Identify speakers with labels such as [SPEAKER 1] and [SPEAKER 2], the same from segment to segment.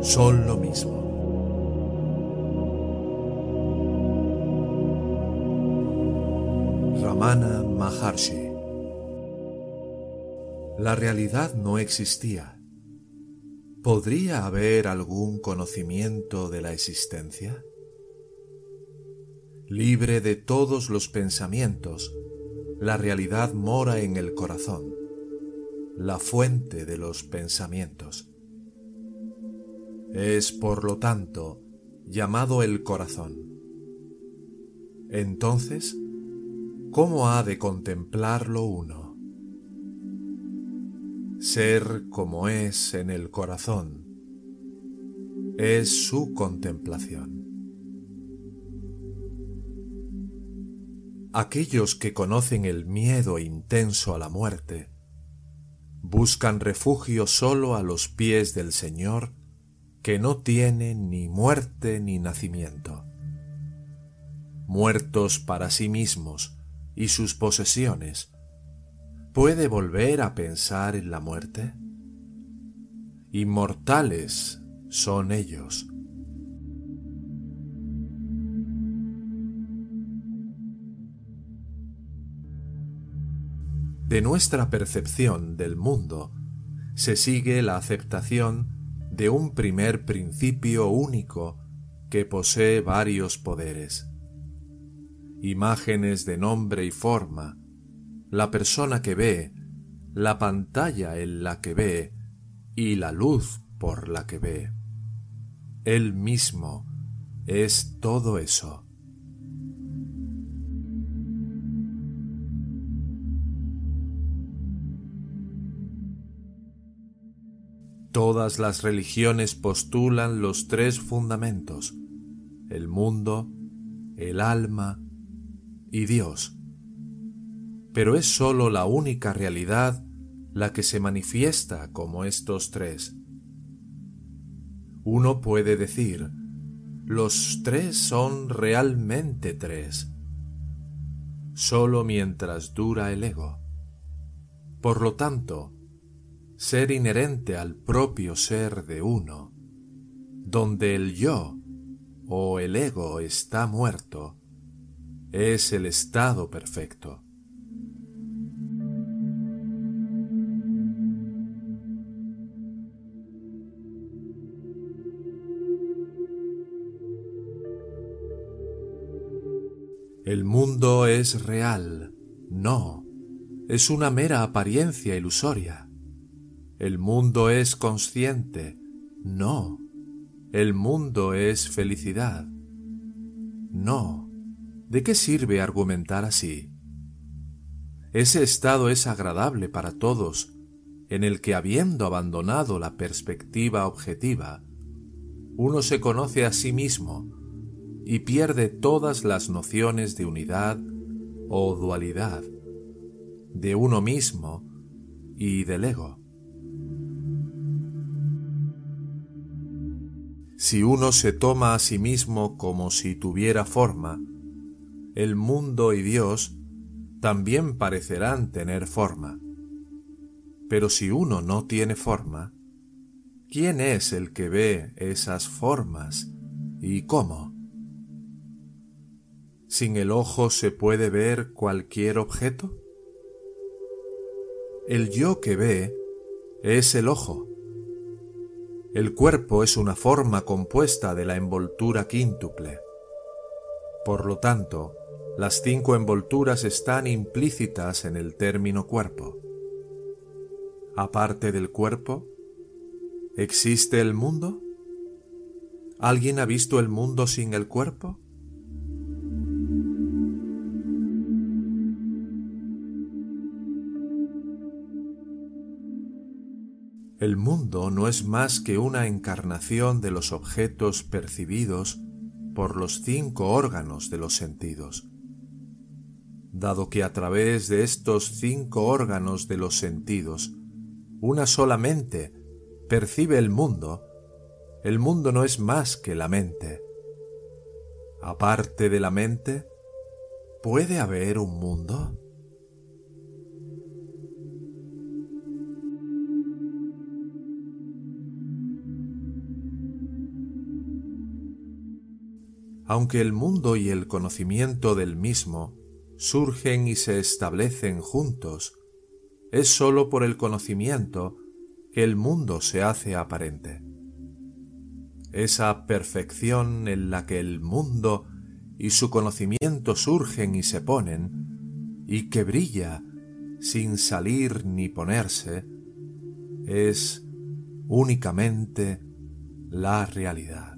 [SPEAKER 1] son lo mismo. Ramana Maharshi La realidad no existía. ¿Podría haber algún conocimiento de la existencia? Libre de todos los pensamientos, la realidad mora en el corazón, la fuente de los pensamientos. Es, por lo tanto, llamado el corazón. Entonces, ¿cómo ha de contemplarlo uno? Ser como es en el corazón es su contemplación. Aquellos que conocen el miedo intenso a la muerte buscan refugio solo a los pies del Señor que no tiene ni muerte ni nacimiento. Muertos para sí mismos y sus posesiones, ¿puede volver a pensar en la muerte? Inmortales son ellos de nuestra percepción del mundo se sigue la aceptación de un primer principio único que posee varios poderes. Imágenes de nombre y forma, la persona que ve, la pantalla en la que ve y la luz por la que ve. Él mismo es todo eso. Todas las religiones postulan los tres fundamentos, el mundo, el alma y Dios. Pero es sólo la única realidad la que se manifiesta como estos tres. Uno puede decir, los tres son realmente tres, sólo mientras dura el ego. Por lo tanto, ser inherente al propio ser de uno, donde el yo o el ego está muerto, es el estado perfecto. El mundo es real, no, es una mera apariencia ilusoria. El mundo es consciente. No. El mundo es felicidad. No. ¿De qué sirve argumentar así? Ese estado es agradable para todos, en el que habiendo abandonado la perspectiva objetiva, uno se conoce a sí mismo y pierde todas las nociones de unidad o dualidad, de uno mismo y del ego. Si uno se toma a sí mismo como si tuviera forma, el mundo y Dios también parecerán tener forma. Pero si uno no tiene forma, ¿quién es el que ve esas formas y cómo? ¿Sin el ojo se puede ver cualquier objeto? El yo que ve es el ojo el cuerpo es una forma compuesta de la envoltura quíntuple. Por lo tanto, las cinco envolturas están implícitas en el término cuerpo. Aparte del cuerpo, ¿existe el mundo? ¿Alguien ha visto el mundo sin el cuerpo? El mundo no es más que una encarnación de los objetos percibidos por los cinco órganos de los sentidos. Dado que a través de estos cinco órganos de los sentidos, una sola mente percibe el mundo, el mundo no es más que la mente. Aparte de la mente, ¿puede haber un mundo? Aunque el mundo y el conocimiento del mismo surgen y se establecen juntos, es sólo por el conocimiento que el mundo se hace aparente. Esa perfección en la que el mundo y su conocimiento surgen y se ponen, y que brilla sin salir ni ponerse, es únicamente la realidad.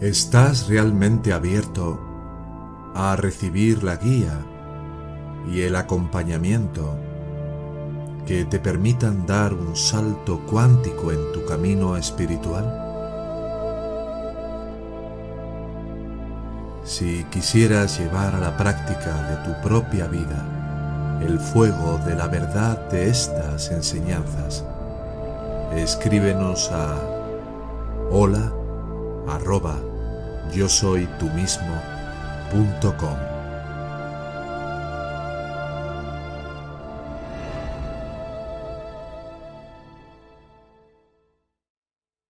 [SPEAKER 1] ¿Estás realmente abierto a recibir la guía y el acompañamiento que te permitan dar un salto cuántico en tu camino espiritual? Si quisieras llevar a la práctica de tu propia vida el fuego de la verdad de estas enseñanzas, escríbenos a hola arroba yo soy tú mismo.com.